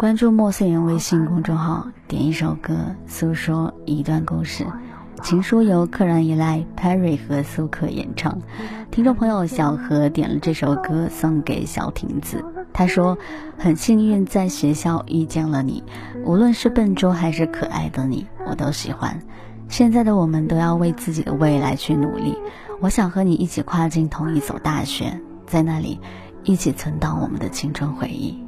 关注莫思源微信公众号，点一首歌，诉说一段故事。情书由客人依赖 Perry 和苏克演唱。听众朋友小何点了这首歌送给小亭子，他说：“很幸运在学校遇见了你，无论是笨拙还是可爱的你，我都喜欢。现在的我们都要为自己的未来去努力。我想和你一起跨进同一所大学，在那里一起存档我们的青春回忆。”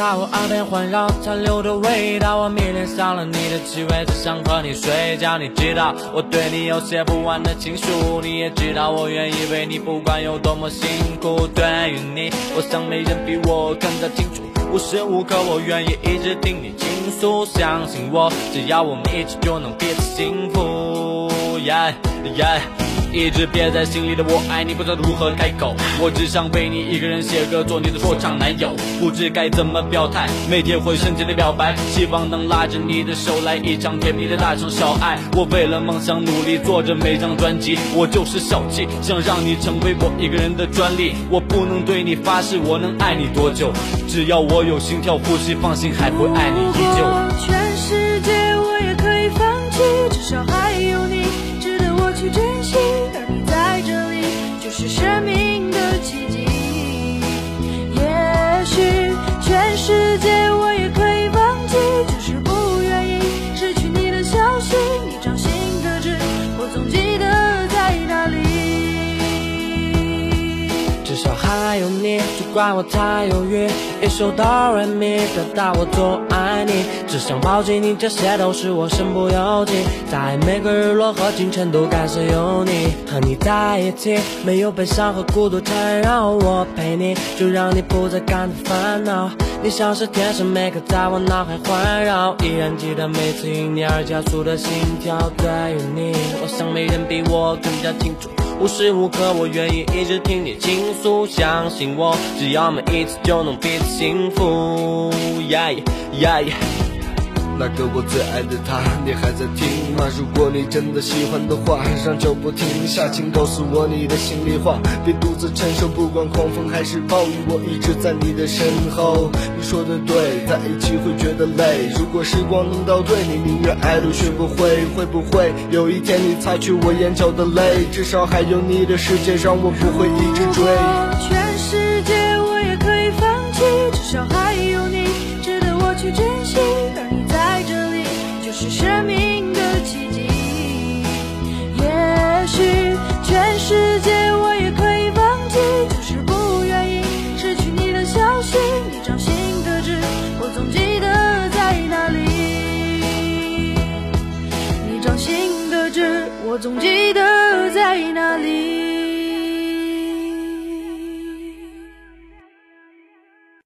在我耳边环绕，残留的味道，我迷恋上了你的气味，只想和你睡觉。你知道我对你有写不完的情书，你也知道我愿意为你，不管有多么辛苦。对于你，我想没人比我更加清楚，无时无刻我愿意一直听你倾诉。相信我，只要我们一起，就能彼此幸福。Yeah yeah。一直憋在心里的我爱你，不知道如何开口。我只想为你一个人写歌，做你的说唱男友。不知该怎么表态，每天会深情的表白，希望能拉着你的手来一场甜蜜的大城小爱。我为了梦想努力，做着每张专辑。我就是小气，想让你成为我一个人的专利。我不能对你发誓，我能爱你多久？只要我有心跳呼吸，放心，还会爱你依旧。还有你，就怪我太犹豫。一首哆来咪，表达我多爱你，只想抱紧你，这些都是我身不由己。在每个日落和清晨，都感谢有你和你在一起，没有悲伤和孤独缠绕。我陪你，就让你不再感到烦恼。你像是天使，每刻在我脑海环绕，依然记得每次因你而加速的心跳。对于你，我想没人比我更加清楚。无时无刻，我愿意一直听你倾诉。相信我，只要每一次，就能彼此幸福。那个我最爱的他，你还在听吗？如果你真的喜欢的话，让脚步停下，请告诉我你的心里话，别独自承受，不管狂风还是暴雨，我一直在你的身后。你说的对，在一起会觉得累。如果时光能倒退，你宁愿爱都学不会。会不会有一天你擦去我眼角的泪？至少还有你的世界，让我不会一直追。是生命的奇迹。也许全世界我也可以放弃，就是不愿意失去你的消息。你掌心的痣，我总记得在哪里。你掌心的痣，我总记得在哪里。